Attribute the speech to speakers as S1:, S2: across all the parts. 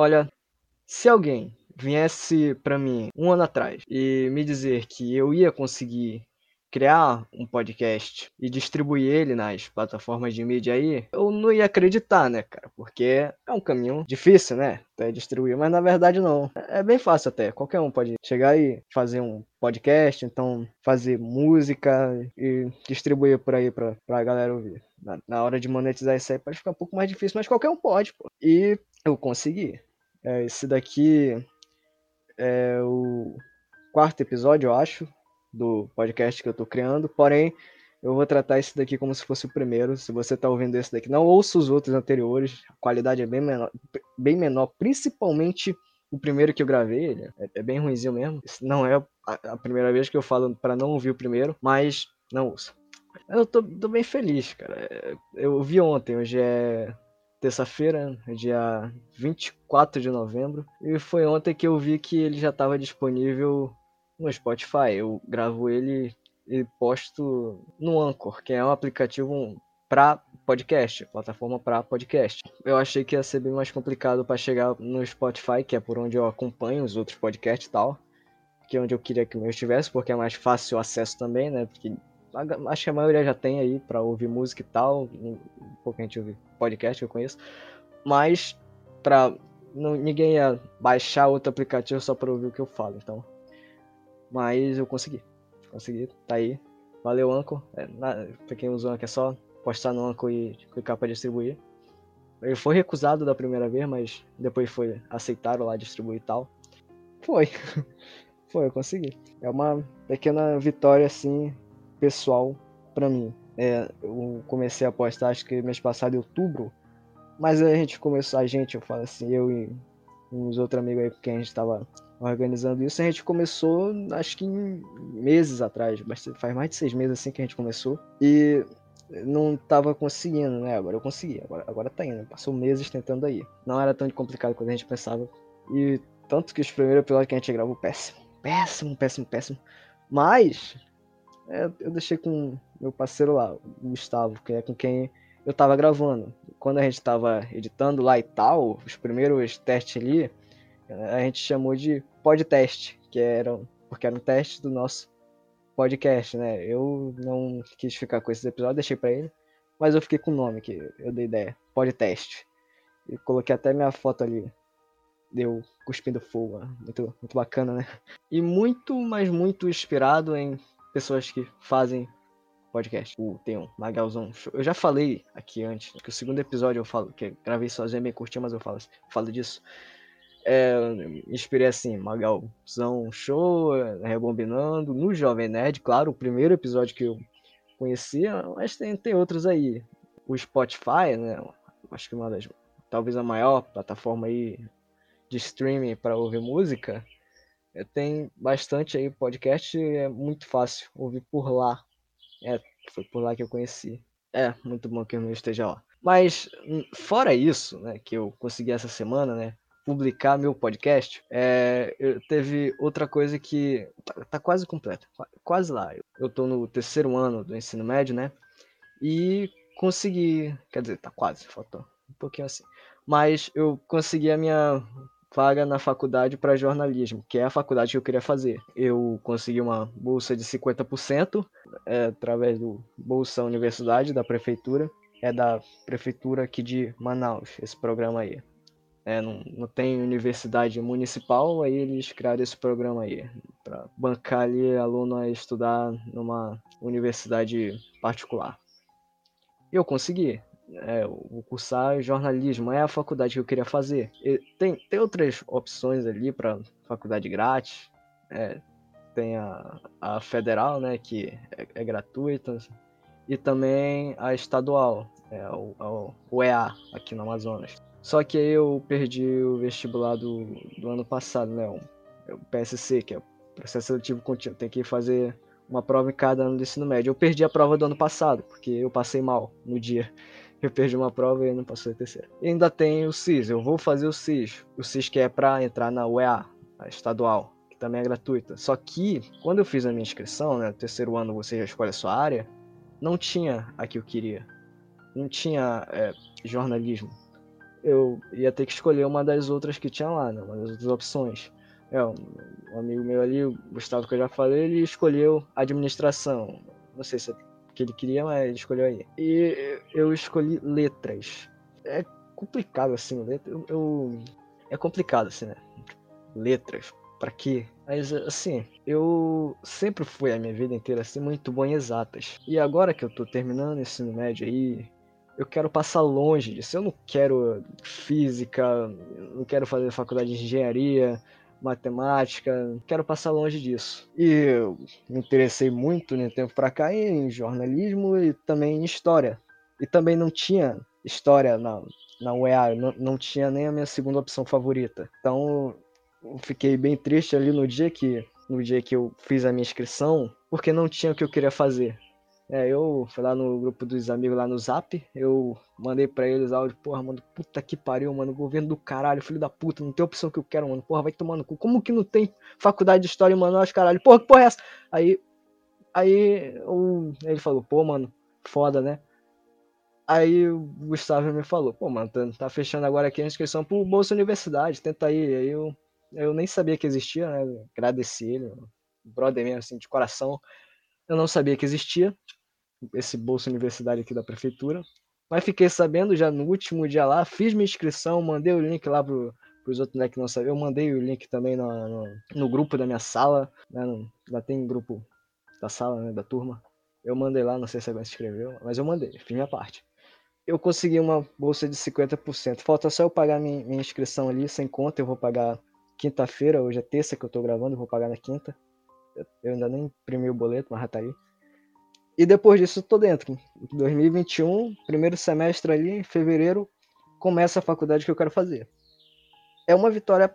S1: Olha, se alguém viesse para mim um ano atrás e me dizer que eu ia conseguir criar um podcast e distribuir ele nas plataformas de mídia aí, eu não ia acreditar, né, cara? Porque é um caminho difícil, né? Até distribuir, mas na verdade não. É bem fácil até. Qualquer um pode chegar e fazer um podcast, então fazer música e distribuir por aí pra, pra galera ouvir. Na, na hora de monetizar isso aí pode ficar um pouco mais difícil, mas qualquer um pode, pô. E eu consegui. É, esse daqui é o quarto episódio, eu acho, do podcast que eu tô criando, porém eu vou tratar esse daqui como se fosse o primeiro. Se você tá ouvindo esse daqui, não ouça os outros anteriores, a qualidade é bem menor, bem menor principalmente o primeiro que eu gravei, é, é bem ruimzinho mesmo. Não é a, primeira vez que eu falo para não ouvir o primeiro, mas não ouça. Eu tô, tô bem feliz, cara. Eu vi ontem, hoje é terça-feira, dia 24 de novembro, e foi ontem que eu vi que ele já estava disponível no Spotify. Eu gravo ele e posto no Anchor, que é um aplicativo para podcast, plataforma para podcast. Eu achei que ia ser bem mais complicado para chegar no Spotify, que é por onde eu acompanho os outros podcasts e tal, que é onde eu queria que o meu estivesse, porque é mais fácil o acesso também, né? Porque acho que a maioria já tem aí para ouvir música e tal, um pouco a gente ouve podcast eu conheço, mas para ninguém ia baixar outro aplicativo só para ouvir o que eu falo, então mas eu consegui. Consegui, tá aí. Valeu, Anchor. É, na, pra quem usa o Anchor é só postar no Anchor e clicar para distribuir. Ele foi recusado da primeira vez, mas depois foi aceitaram lá distribuir e tal. Foi. foi, eu consegui. É uma pequena vitória, assim, pessoal para mim. É, eu comecei a postar, acho que mês passado, em outubro. Mas a gente começou, a gente, eu falo assim, eu e uns outros amigos aí com quem a gente tava organizando isso. A gente começou, acho que meses atrás, faz mais de seis meses assim que a gente começou. E não tava conseguindo, né? Agora eu consegui, agora, agora tá indo. Passou meses tentando aí. Não era tão complicado quanto a gente pensava. E tanto que os primeiros episódios que a gente gravou, péssimo. Péssimo, péssimo, péssimo. Mas é, eu deixei com meu parceiro lá, o Gustavo, que é com quem eu tava gravando. Quando a gente tava editando lá e tal, os primeiros testes ali, a gente chamou de podcast, que era porque era um teste do nosso podcast, né? Eu não quis ficar com esses episódios, deixei para ele, mas eu fiquei com o nome que eu dei ideia, podcast. E coloquei até minha foto ali. Deu cuspindo fogo, muito, muito bacana, né? E muito, mas muito inspirado em pessoas que fazem podcast. O, tem um Magalzão Show. Eu já falei aqui antes, que o segundo episódio eu falo, que gravei sozinho, é bem curtinho, mas eu falo, falo disso é, inspirei assim, Magalzão Show, Rebobinando, no Jovem Nerd, claro, o primeiro episódio que eu conhecia, mas tem, tem outros aí. O Spotify, né? Acho que uma das, talvez a maior plataforma aí de streaming para ouvir música. Tem bastante aí podcast, é muito fácil ouvir por lá. É, foi por lá que eu conheci. É, muito bom que eu não esteja lá. Mas hum, fora isso, né, que eu consegui essa semana, né, publicar meu podcast, é, teve outra coisa que tá, tá, quase completa, quase lá. Eu tô no terceiro ano do ensino médio, né? E consegui, quer dizer, tá quase, faltou um pouquinho assim. Mas eu consegui a minha vaga na faculdade para jornalismo, que é a faculdade que eu queria fazer. Eu consegui uma bolsa de 50% é, através do Bolsa Universidade da prefeitura. É da prefeitura aqui de Manaus, esse programa aí é, não, não tem universidade municipal, aí eles criaram esse programa aí, para bancar ali aluno a estudar numa universidade particular. Eu consegui. É, vou cursar jornalismo, é a faculdade que eu queria fazer. E tem, tem outras opções ali para faculdade grátis. É, tem a, a federal, né, que é, é gratuita, e também a estadual, é, o, o EA, aqui no Amazonas. Só que aí eu perdi o vestibular do, do ano passado, né? O, é o PSC, que é o Processo Seletivo Contínuo. Tem que fazer uma prova em cada ano do ensino médio. Eu perdi a prova do ano passado, porque eu passei mal no dia. Eu perdi uma prova e não passei a terceira. E ainda tem o CIS, eu vou fazer o CIS. O CIS que é para entrar na UEA, a estadual, que também é gratuita. Só que, quando eu fiz a minha inscrição, né, terceiro ano você já escolhe a sua área, não tinha a que eu queria. Não tinha é, jornalismo eu ia ter que escolher uma das outras que tinha lá, né? Uma das outras opções. É, um, amigo meu ali, o Gustavo, que eu já falei, ele escolheu administração. Não sei se é que ele queria, mas ele escolheu aí. E eu escolhi letras. É complicado, assim, letra. Eu, eu, é complicado, assim, né? Letras. Pra quê? Mas, assim, eu sempre fui a minha vida inteira, assim, muito bom em exatas. E agora que eu tô terminando o ensino médio aí, eu quero passar longe disso. Eu não quero física, não quero fazer faculdade de engenharia, matemática, quero passar longe disso. E eu me interessei muito no tempo para cá em jornalismo e também em história. E também não tinha história na, na UEA, não, não tinha nem a minha segunda opção favorita. Então eu fiquei bem triste ali no dia que no dia que eu fiz a minha inscrição, porque não tinha o que eu queria fazer. É, eu fui lá no grupo dos amigos lá no Zap, eu mandei pra eles áudio, porra, mano, puta que pariu, mano, governo do caralho, filho da puta, não tem opção que eu quero, mano, porra, vai tomando cu. Como que não tem faculdade de história em Manaus, caralho? Porra, que porra é essa? Aí, aí, eu, ele falou, pô, mano, foda, né? Aí o Gustavo me falou, pô, mano, tá, tá fechando agora aqui a inscrição pro Bolsa Universidade, tenta aí. Aí eu, eu nem sabia que existia, né? Agradeci ele, brother mesmo, assim, de coração. Eu não sabia que existia esse Bolsa Universidade aqui da prefeitura. Mas fiquei sabendo já no último dia lá, fiz minha inscrição, mandei o link lá pro, pros outros né, que não sabiam. Eu mandei o link também no, no, no grupo da minha sala, né, no, lá tem grupo da sala, né, da turma. Eu mandei lá, não sei se alguém se inscreveu, mas eu mandei, fiz minha parte. Eu consegui uma bolsa de 50%. Falta só eu pagar minha, minha inscrição ali, sem conta. Eu vou pagar quinta-feira, hoje é terça que eu tô gravando, eu vou pagar na quinta. Eu ainda nem imprimi o boleto, mas já tá aí. E depois disso, tô dentro. 2021, primeiro semestre ali, em fevereiro, começa a faculdade que eu quero fazer. É uma vitória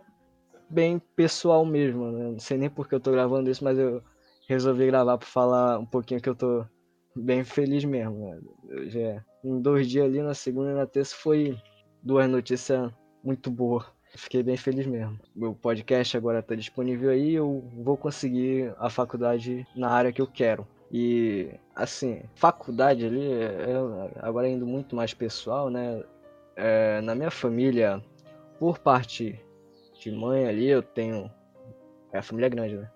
S1: bem pessoal mesmo, né? Não sei nem porque eu tô gravando isso, mas eu resolvi gravar para falar um pouquinho que eu tô bem feliz mesmo. Né? Já, em dois dias ali, na segunda e na terça, foi duas notícias muito boas. Fiquei bem feliz mesmo. Meu podcast agora está disponível aí, eu vou conseguir a faculdade na área que eu quero. E, assim, faculdade ali, é, agora indo muito mais pessoal, né? É, na minha família, por parte de mãe ali, eu tenho. É a família grande, né?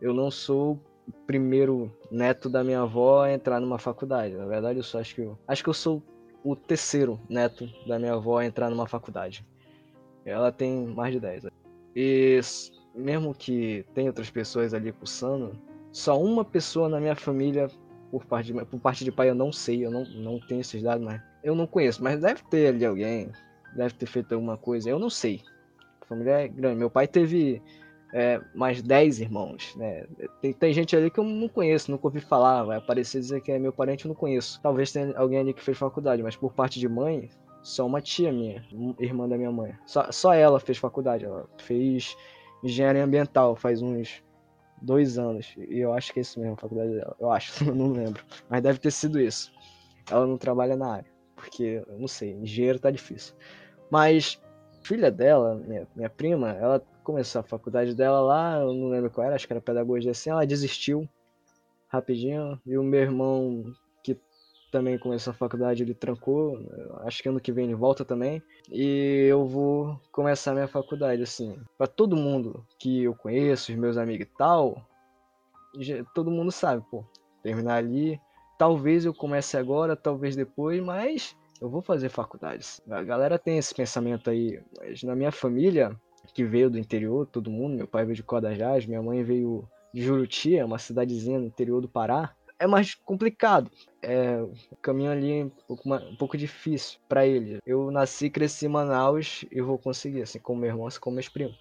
S1: Eu não sou o primeiro neto da minha avó a entrar numa faculdade. Na verdade, eu só acho que eu. Acho que eu sou o terceiro neto da minha avó a entrar numa faculdade. Ela tem mais de 10. E mesmo que tenha outras pessoas ali cursando, só uma pessoa na minha família, por parte de, por parte de pai, eu não sei, eu não, não tenho esses dados, mas eu não conheço. Mas deve ter ali alguém, deve ter feito alguma coisa, eu não sei. A família é grande. Meu pai teve é, mais 10 irmãos, né? Tem, tem, gente ali que eu não conheço, nunca ouvi falar, vai aparecer dizer que é meu parente, eu não conheço. Talvez tenha alguém ali que fez faculdade, mas por parte de mãe, só uma tia minha, irmã da minha mãe. Só, só ela fez faculdade, ela fez engenharia ambiental faz uns dois anos. E eu acho que é isso mesmo, a faculdade dela. Eu acho, não lembro. Mas deve ter sido isso. Ela não trabalha na área. Porque, eu não sei, engenheiro tá difícil. Mas, filha dela, minha, minha prima, ela começou a faculdade dela lá, eu não lembro qual era, acho que era pedagogia assim, ela desistiu rapidinho. E o meu irmão também começou a faculdade, ele trancou. Acho que ano que vem ele volta também. E eu vou começar minha faculdade, assim. para todo mundo que eu conheço, os meus amigos e tal, todo mundo sabe, pô. Terminar ali. Talvez eu comece agora, talvez depois, mas eu vou fazer faculdades. A galera tem esse pensamento aí. Mas na minha família, que veio do interior, todo mundo, meu pai veio de Codajás, minha mãe veio de Juruti, é uma cidadezinha no interior do Pará é mais complicado. É, o caminho ali é um pouco, um pouco difícil para ele. Eu nasci, cresci em Manaus e vou conseguir, assim como meu irmão, assim como meus primos.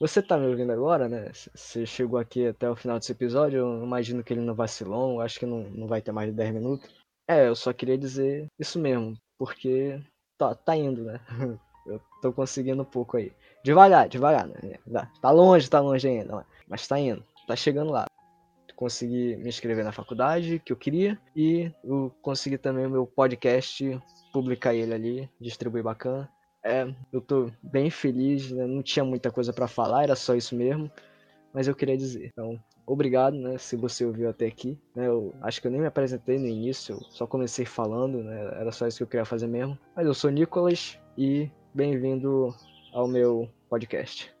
S1: Você tá me ouvindo agora, né? Você chegou aqui até o final desse episódio, eu imagino que ele não vacilou, acho que não, não vai ter mais de 10 minutos. É, eu só queria dizer isso mesmo, porque tá, tá indo, né? Eu tô conseguindo um pouco aí. Devagar, devagar, né? Tá longe, tá longe ainda, mas tá indo, tá chegando lá consegui me inscrever na faculdade que eu queria e eu consegui também o meu podcast, publicar ele ali, distribuir bacana. É, eu tô bem feliz, né? não tinha muita coisa para falar, era só isso mesmo, mas eu queria dizer. Então, obrigado, né, se você ouviu até aqui. Né, eu acho que eu nem me apresentei no início, eu só comecei falando, né, era só isso que eu queria fazer mesmo. Mas eu sou Nicolas e bem-vindo ao meu podcast.